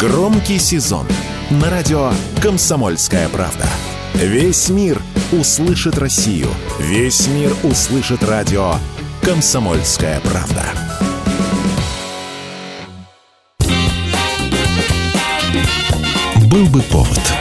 Громкий сезон на радио «Комсомольская правда». Весь мир услышит Россию. Весь мир услышит радио «Комсомольская правда». Был бы повод –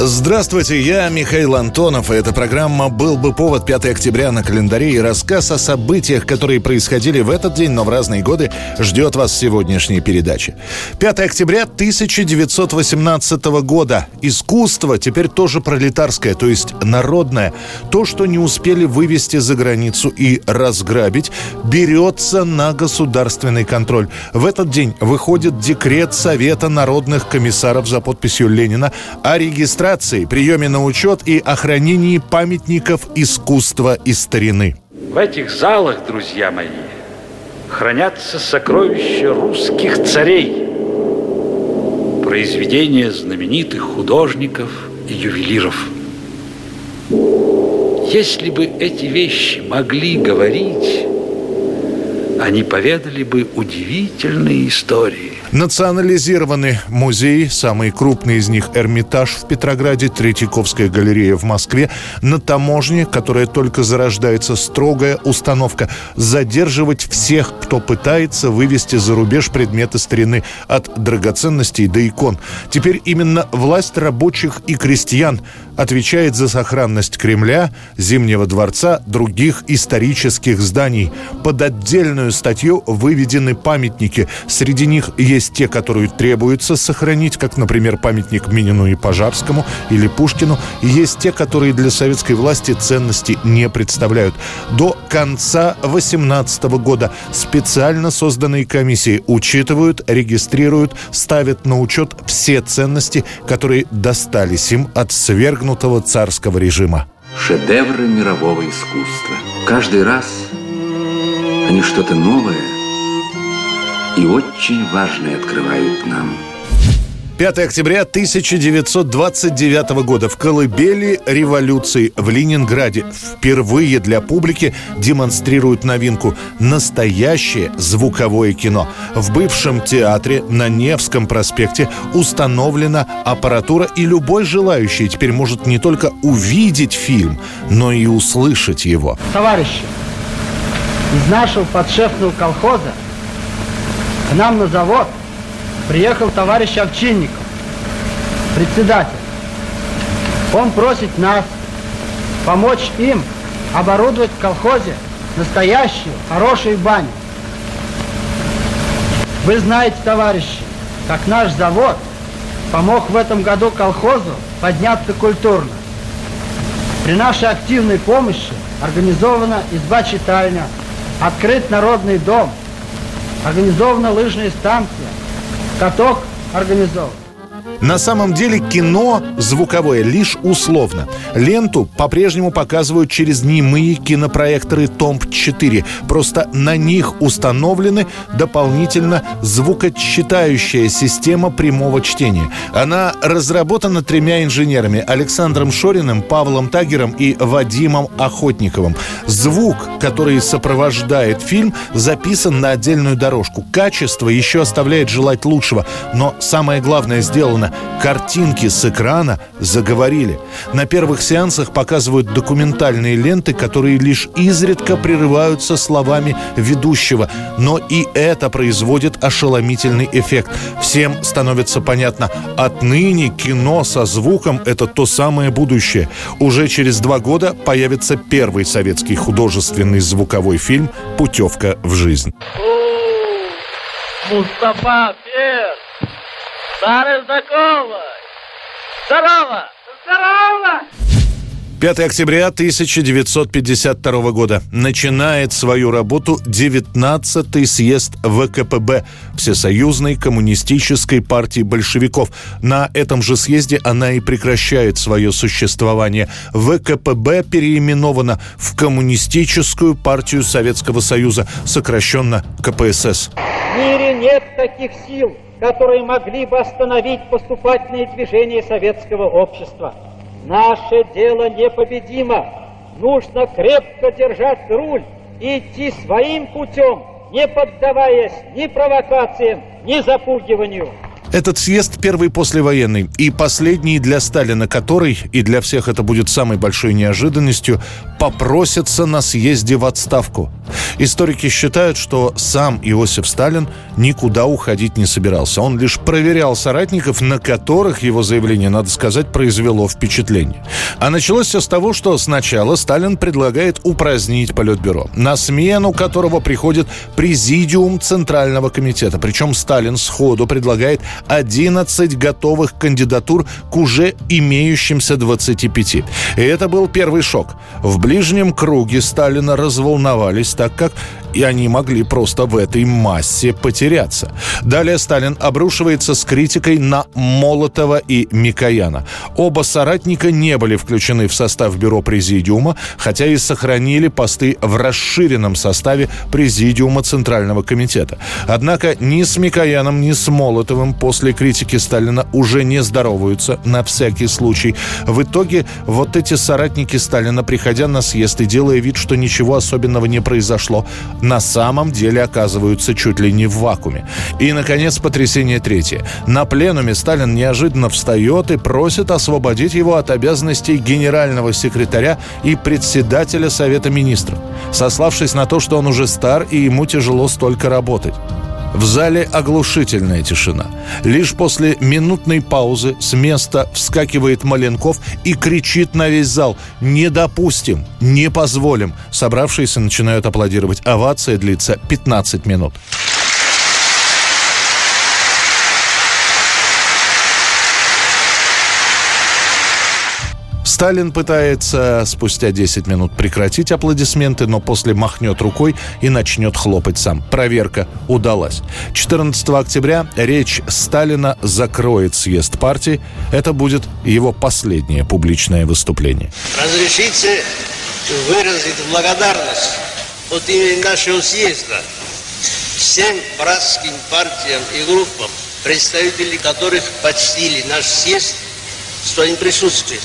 Здравствуйте, я Михаил Антонов, и эта программа «Был бы повод» 5 октября на календаре и рассказ о событиях, которые происходили в этот день, но в разные годы, ждет вас сегодняшней передачи. 5 октября 1918 года. Искусство теперь тоже пролетарское, то есть народное. То, что не успели вывести за границу и разграбить, берется на государственный контроль. В этот день выходит декрет Совета народных комиссаров за подписью Ленина о регистрации регистрации, приеме на учет и охранении памятников искусства и старины. В этих залах, друзья мои, хранятся сокровища русских царей, произведения знаменитых художников и ювелиров. Если бы эти вещи могли говорить, они поведали бы удивительные истории. Национализированы музеи, самый крупный из них Эрмитаж в Петрограде, Третьяковская галерея в Москве. На таможне, которая только зарождается, строгая установка задерживать всех, кто пытается вывести за рубеж предметы старины от драгоценностей до икон. Теперь именно власть рабочих и крестьян отвечает за сохранность Кремля, Зимнего дворца, других исторических зданий. Под отдельную статью выведены памятники. Среди них есть те, которые требуется сохранить, как, например, памятник Минину и Пожарскому или Пушкину. И есть те, которые для советской власти ценности не представляют. До конца 2018 года специально созданные комиссии учитывают, регистрируют, ставят на учет все ценности, которые достались им от свергнутого царского режима. Шедевры мирового искусства. Каждый раз они что-то новое – и очень важное открывают нам. 5 октября 1929 года в колыбели революции в Ленинграде впервые для публики демонстрируют новинку – настоящее звуковое кино. В бывшем театре на Невском проспекте установлена аппаратура, и любой желающий теперь может не только увидеть фильм, но и услышать его. Товарищи, из нашего подшефного колхоза – к нам на завод приехал товарищ Овчинников, председатель. Он просит нас помочь им оборудовать в колхозе настоящую, хорошую баню. Вы знаете, товарищи, как наш завод помог в этом году колхозу подняться культурно. При нашей активной помощи организована изба-читальня, открыт народный дом – Организована лыжная станция. Каток организован. На самом деле кино звуковое лишь условно. Ленту по-прежнему показывают через немые кинопроекторы ТОМП-4. Просто на них установлены дополнительно звукочитающая система прямого чтения. Она разработана тремя инженерами Александром Шориным, Павлом Тагером и Вадимом Охотниковым. Звук, который сопровождает фильм, записан на отдельную дорожку. Качество еще оставляет желать лучшего, но самое главное сделано картинки с экрана заговорили. На первых сеансах показывают документальные ленты, которые лишь изредка прерываются словами ведущего. Но и это производит ошеломительный эффект. Всем становится понятно, отныне кино со звуком – это то самое будущее. Уже через два года появится первый советский художественный звуковой фильм «Путевка в жизнь». Мустафа! Старый знакомый! Здорово! Здорово! 5 октября 1952 года начинает свою работу 19-й съезд ВКПБ Всесоюзной коммунистической партии большевиков. На этом же съезде она и прекращает свое существование. ВКПБ переименована в Коммунистическую партию Советского Союза, сокращенно КПСС. В мире нет таких сил, которые могли бы остановить поступательные движения советского общества. Наше дело непобедимо. Нужно крепко держать руль и идти своим путем, не поддаваясь ни провокациям, ни запугиванию. Этот съезд первый послевоенный и последний для Сталина, который, и для всех это будет самой большой неожиданностью, попросится на съезде в отставку. Историки считают, что сам Иосиф Сталин никуда уходить не собирался. Он лишь проверял соратников, на которых его заявление, надо сказать, произвело впечатление. А началось все с того, что сначала Сталин предлагает упразднить Политбюро, на смену которого приходит президиум Центрального комитета. Причем Сталин сходу предлагает 11 готовых кандидатур к уже имеющимся 25. И это был первый шок. В ближнем круге Сталина разволновались, так как и они могли просто в этой массе потеряться. Далее Сталин обрушивается с критикой на Молотова и Микояна. Оба соратника не были включены в состав бюро президиума, хотя и сохранили посты в расширенном составе президиума Центрального комитета. Однако ни с Микояном, ни с Молотовым после критики Сталина уже не здороваются на всякий случай. В итоге вот эти соратники Сталина, приходя на съезд и делая вид, что ничего особенного не произошло, на самом деле оказываются чуть ли не в вакууме. И, наконец, потрясение третье. На пленуме Сталин неожиданно встает и просит освободить его от обязанностей генерального секретаря и председателя Совета министров, сославшись на то, что он уже стар и ему тяжело столько работать. В зале оглушительная тишина. Лишь после минутной паузы с места вскакивает Маленков и кричит на весь зал «Не допустим! Не позволим!» Собравшиеся начинают аплодировать. Овация длится 15 минут. Сталин пытается спустя 10 минут прекратить аплодисменты, но после махнет рукой и начнет хлопать сам. Проверка удалась. 14 октября речь Сталина закроет съезд партии. Это будет его последнее публичное выступление. Разрешите выразить благодарность от имени нашего съезда всем братским партиям и группам, представители которых почтили наш съезд своим присутствием.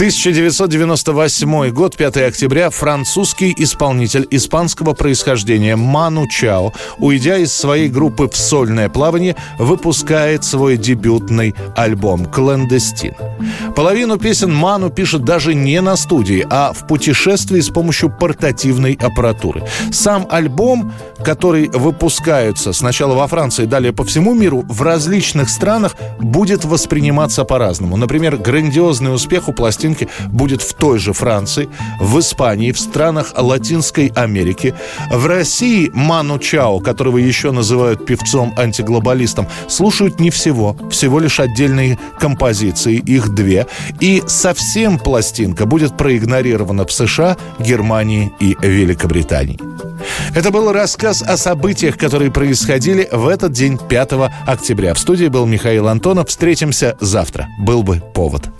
1998 год, 5 октября, французский исполнитель испанского происхождения Ману Чао, уйдя из своей группы в сольное плавание, выпускает свой дебютный альбом «Кландестин». Половину песен Ману пишет даже не на студии, а в путешествии с помощью портативной аппаратуры. Сам альбом, который выпускается сначала во Франции, далее по всему миру, в различных странах будет восприниматься по-разному. Например, грандиозный успех у пластин пластинки будет в той же Франции, в Испании, в странах Латинской Америки. В России Ману Чао, которого еще называют певцом-антиглобалистом, слушают не всего, всего лишь отдельные композиции, их две. И совсем пластинка будет проигнорирована в США, Германии и Великобритании. Это был рассказ о событиях, которые происходили в этот день 5 октября. В студии был Михаил Антонов. Встретимся завтра. Был бы повод.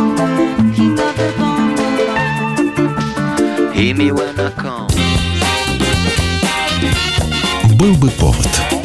Был бы повод.